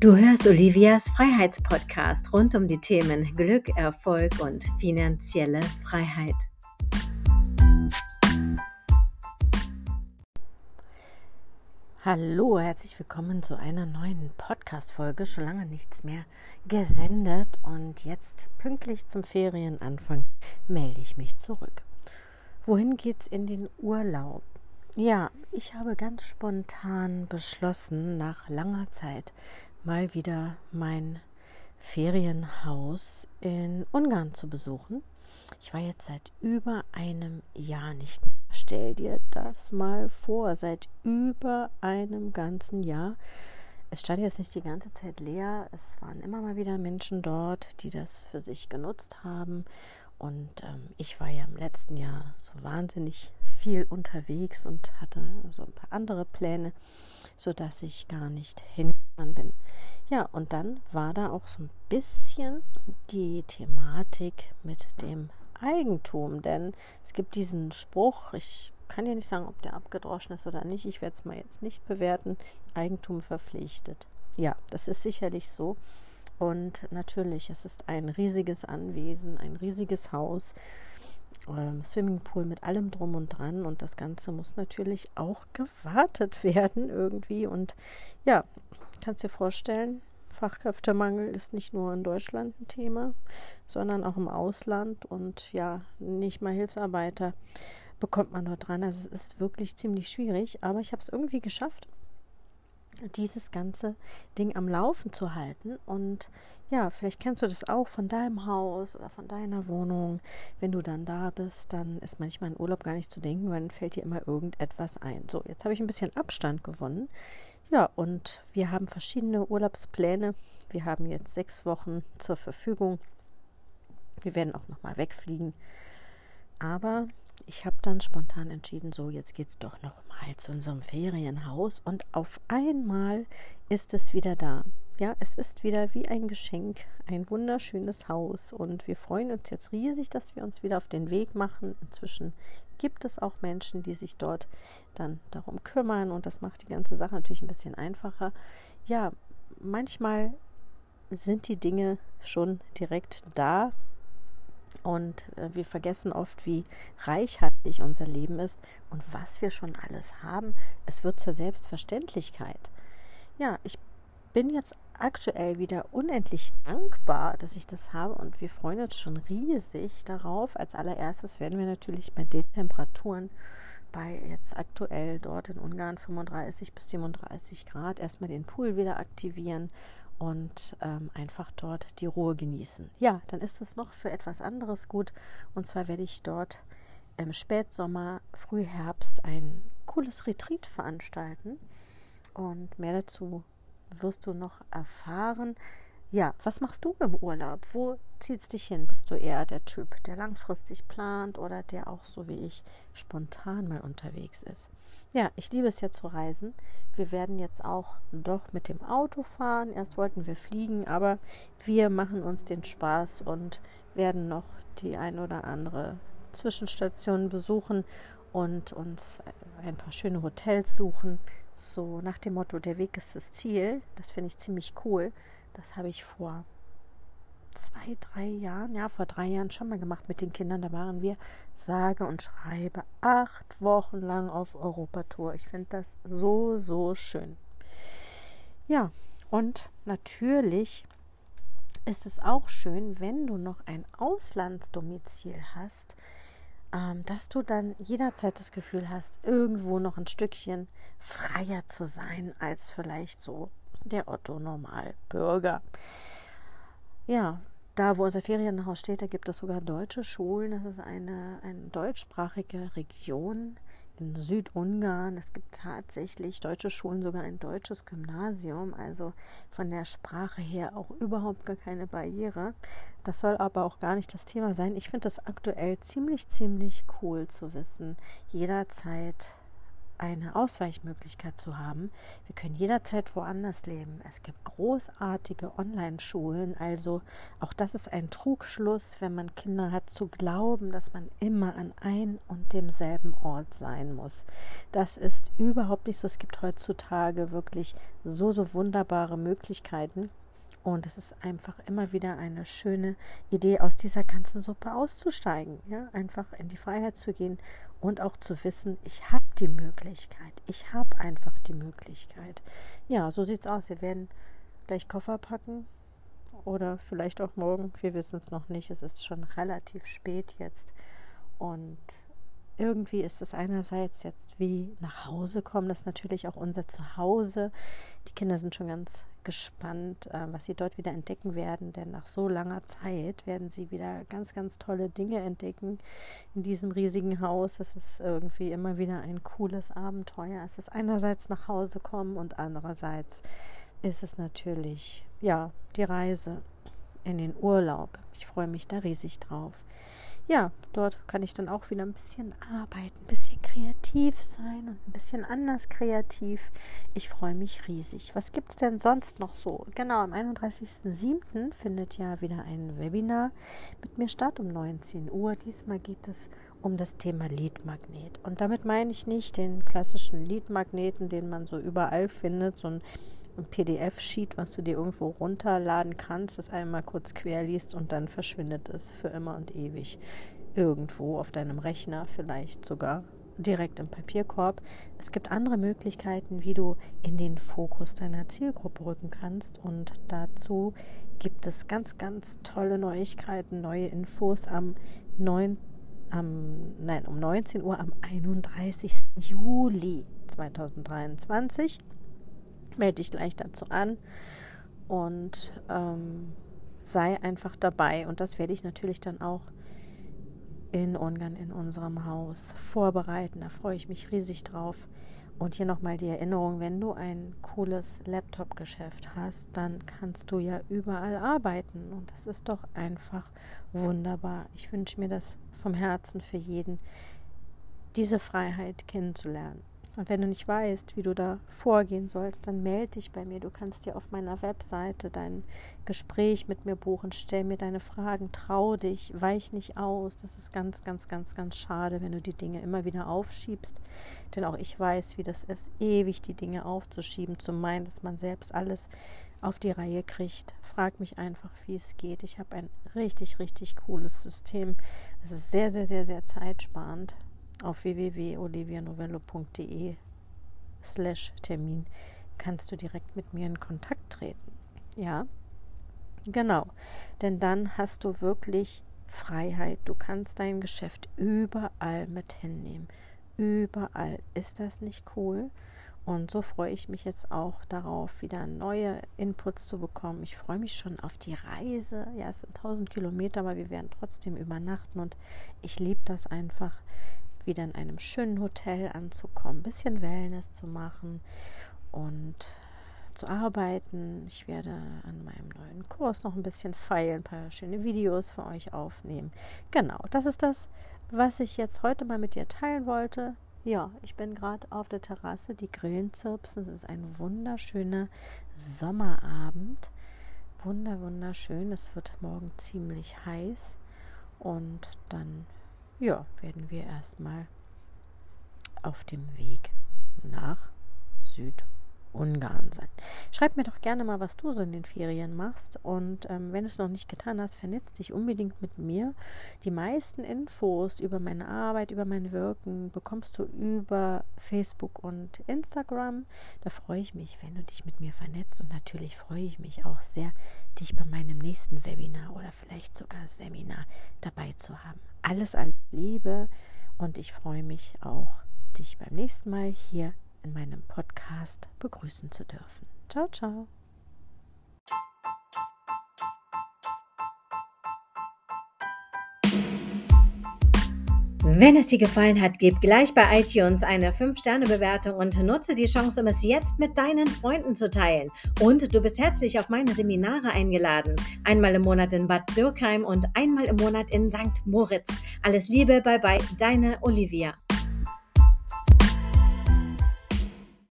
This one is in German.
Du hörst Olivias Freiheitspodcast rund um die Themen Glück, Erfolg und finanzielle Freiheit. Hallo, herzlich willkommen zu einer neuen Podcast-Folge. Schon lange nichts mehr gesendet und jetzt pünktlich zum Ferienanfang melde ich mich zurück. Wohin geht's in den Urlaub? Ja, ich habe ganz spontan beschlossen, nach langer Zeit mal wieder mein Ferienhaus in Ungarn zu besuchen. Ich war jetzt seit über einem Jahr nicht mehr. Stell dir das mal vor, seit über einem ganzen Jahr. Es stand jetzt nicht die ganze Zeit leer. Es waren immer mal wieder Menschen dort, die das für sich genutzt haben. Und ähm, ich war ja im letzten Jahr so wahnsinnig viel unterwegs und hatte so ein paar andere Pläne, sodass ich gar nicht hingefahren bin. Ja, und dann war da auch so ein bisschen die Thematik mit dem Eigentum, denn es gibt diesen Spruch, ich kann ja nicht sagen, ob der abgedroschen ist oder nicht, ich werde es mal jetzt nicht bewerten, Eigentum verpflichtet. Ja, das ist sicherlich so. Und natürlich, es ist ein riesiges Anwesen, ein riesiges Haus ähm, Swimmingpool mit allem drum und dran und das Ganze muss natürlich auch gewartet werden irgendwie und ja, kannst dir vorstellen, Fachkräftemangel ist nicht nur in Deutschland ein Thema, sondern auch im Ausland und ja, nicht mal Hilfsarbeiter bekommt man dort dran. Also es ist wirklich ziemlich schwierig, aber ich habe es irgendwie geschafft dieses ganze Ding am Laufen zu halten. Und ja, vielleicht kennst du das auch von deinem Haus oder von deiner Wohnung. Wenn du dann da bist, dann ist manchmal in Urlaub gar nicht zu denken, weil dann fällt dir immer irgendetwas ein. So, jetzt habe ich ein bisschen Abstand gewonnen. Ja, und wir haben verschiedene Urlaubspläne. Wir haben jetzt sechs Wochen zur Verfügung. Wir werden auch nochmal wegfliegen. Aber ich habe dann spontan entschieden, so jetzt geht es doch noch mal zu unserem Ferienhaus und auf einmal ist es wieder da. Ja, es ist wieder wie ein Geschenk, ein wunderschönes Haus und wir freuen uns jetzt riesig, dass wir uns wieder auf den Weg machen. Inzwischen gibt es auch Menschen, die sich dort dann darum kümmern und das macht die ganze Sache natürlich ein bisschen einfacher. Ja, manchmal sind die Dinge schon direkt da, und äh, wir vergessen oft, wie reichhaltig unser Leben ist und was wir schon alles haben. Es wird zur Selbstverständlichkeit. Ja, ich bin jetzt aktuell wieder unendlich dankbar, dass ich das habe und wir freuen uns schon riesig darauf. Als allererstes werden wir natürlich bei den Temperaturen bei jetzt aktuell dort in Ungarn 35 bis 37 Grad erstmal den Pool wieder aktivieren und ähm, einfach dort die Ruhe genießen. Ja, dann ist es noch für etwas anderes gut. Und zwar werde ich dort im Spätsommer, Frühherbst ein cooles Retreat veranstalten. Und mehr dazu wirst du noch erfahren. Ja, was machst du im Urlaub? Wo ziehst dich hin? Bist du eher der Typ, der langfristig plant oder der auch so wie ich spontan mal unterwegs ist? Ja, ich liebe es ja zu reisen. Wir werden jetzt auch doch mit dem Auto fahren. Erst wollten wir fliegen, aber wir machen uns den Spaß und werden noch die ein oder andere Zwischenstation besuchen und uns ein paar schöne Hotels suchen. So nach dem Motto, der Weg ist das Ziel. Das finde ich ziemlich cool. Das habe ich vor zwei, drei Jahren, ja, vor drei Jahren schon mal gemacht mit den Kindern. Da waren wir sage und schreibe acht Wochen lang auf Europatour. Ich finde das so, so schön. Ja, und natürlich ist es auch schön, wenn du noch ein Auslandsdomizil hast, ähm, dass du dann jederzeit das Gefühl hast, irgendwo noch ein Stückchen freier zu sein als vielleicht so der Otto Normalbürger. Ja, da wo unser Ferienhaus steht, da gibt es sogar deutsche Schulen. Das ist eine, eine deutschsprachige Region in Südungarn. Es gibt tatsächlich deutsche Schulen, sogar ein deutsches Gymnasium. Also von der Sprache her auch überhaupt gar keine Barriere. Das soll aber auch gar nicht das Thema sein. Ich finde das aktuell ziemlich, ziemlich cool zu wissen. Jederzeit eine Ausweichmöglichkeit zu haben. Wir können jederzeit woanders leben. Es gibt großartige Online-Schulen. Also auch das ist ein Trugschluss, wenn man Kinder hat, zu glauben, dass man immer an ein und demselben Ort sein muss. Das ist überhaupt nicht so. Es gibt heutzutage wirklich so, so wunderbare Möglichkeiten. Und es ist einfach immer wieder eine schöne Idee, aus dieser ganzen Suppe auszusteigen. Ja? Einfach in die Freiheit zu gehen und auch zu wissen, ich habe die Möglichkeit. Ich habe einfach die Möglichkeit. Ja, so sieht es aus. Wir werden gleich Koffer packen oder vielleicht auch morgen. Wir wissen es noch nicht. Es ist schon relativ spät jetzt. Und irgendwie ist es einerseits jetzt wie nach Hause kommen, das ist natürlich auch unser Zuhause. Die Kinder sind schon ganz gespannt, äh, was sie dort wieder entdecken werden, denn nach so langer Zeit werden sie wieder ganz, ganz tolle Dinge entdecken in diesem riesigen Haus. Das ist irgendwie immer wieder ein cooles Abenteuer. Es ist einerseits nach Hause kommen und andererseits ist es natürlich, ja, die Reise in den Urlaub. Ich freue mich da riesig drauf ja, dort kann ich dann auch wieder ein bisschen arbeiten, ein bisschen kreativ sein und ein bisschen anders kreativ. Ich freue mich riesig. Was gibt es denn sonst noch so? Genau, am 31.07. findet ja wieder ein Webinar mit mir statt um 19 Uhr. Diesmal geht es um das Thema Leadmagnet. Und damit meine ich nicht den klassischen Leadmagneten, den man so überall findet, so ein ein PDF-Sheet, was du dir irgendwo runterladen kannst, das einmal kurz quer liest und dann verschwindet es für immer und ewig irgendwo auf deinem Rechner, vielleicht sogar direkt im Papierkorb. Es gibt andere Möglichkeiten, wie du in den Fokus deiner Zielgruppe rücken kannst und dazu gibt es ganz, ganz tolle Neuigkeiten, neue Infos am 9. Am, nein, um 19 Uhr am 31. Juli 2023 melde dich gleich dazu an und ähm, sei einfach dabei. Und das werde ich natürlich dann auch in Ungarn in unserem Haus vorbereiten. Da freue ich mich riesig drauf. Und hier nochmal die Erinnerung, wenn du ein cooles Laptop-Geschäft hast, dann kannst du ja überall arbeiten. Und das ist doch einfach wunderbar. Ich wünsche mir das vom Herzen für jeden, diese Freiheit kennenzulernen. Und wenn du nicht weißt, wie du da vorgehen sollst, dann melde dich bei mir. Du kannst dir auf meiner Webseite dein Gespräch mit mir buchen. Stell mir deine Fragen, trau dich, weich nicht aus. Das ist ganz, ganz, ganz, ganz schade, wenn du die Dinge immer wieder aufschiebst. Denn auch ich weiß, wie das ist, ewig die Dinge aufzuschieben, zu meinen, dass man selbst alles auf die Reihe kriegt. Frag mich einfach, wie es geht. Ich habe ein richtig, richtig cooles System. Es ist sehr, sehr, sehr, sehr zeitsparend auf www.olivianovello.de slash Termin kannst du direkt mit mir in Kontakt treten. Ja, genau. Denn dann hast du wirklich Freiheit. Du kannst dein Geschäft überall mit hinnehmen. Überall. Ist das nicht cool? Und so freue ich mich jetzt auch darauf, wieder neue Inputs zu bekommen. Ich freue mich schon auf die Reise. Ja, es sind 1000 Kilometer, aber wir werden trotzdem übernachten und ich liebe das einfach, wieder in einem schönen Hotel anzukommen, ein bisschen Wellness zu machen und zu arbeiten. Ich werde an meinem neuen Kurs noch ein bisschen feilen, ein paar schöne Videos für euch aufnehmen. Genau, das ist das, was ich jetzt heute mal mit dir teilen wollte. Ja, ich bin gerade auf der Terrasse, die Grillen zirpsen. Es ist ein wunderschöner Sommerabend. Wunder, wunderschön. Es wird morgen ziemlich heiß. Und dann ja, werden wir erstmal auf dem Weg nach Südungarn sein. Schreib mir doch gerne mal, was du so in den Ferien machst. Und ähm, wenn du es noch nicht getan hast, vernetz dich unbedingt mit mir. Die meisten Infos über meine Arbeit, über mein Wirken bekommst du über Facebook und Instagram. Da freue ich mich, wenn du dich mit mir vernetzt. Und natürlich freue ich mich auch sehr, dich bei meinem nächsten Webinar oder vielleicht sogar Seminar dabei zu haben alles, alles Liebe und ich freue mich auch, dich beim nächsten Mal hier in meinem Podcast begrüßen zu dürfen. Ciao, ciao. Wenn es dir gefallen hat, gib gleich bei iTunes eine 5-Sterne-Bewertung und nutze die Chance, um es jetzt mit deinen Freunden zu teilen. Und du bist herzlich auf meine Seminare eingeladen. Einmal im Monat in Bad Dürkheim und einmal im Monat in St. Moritz. Alles Liebe, bye bye, deine Olivia.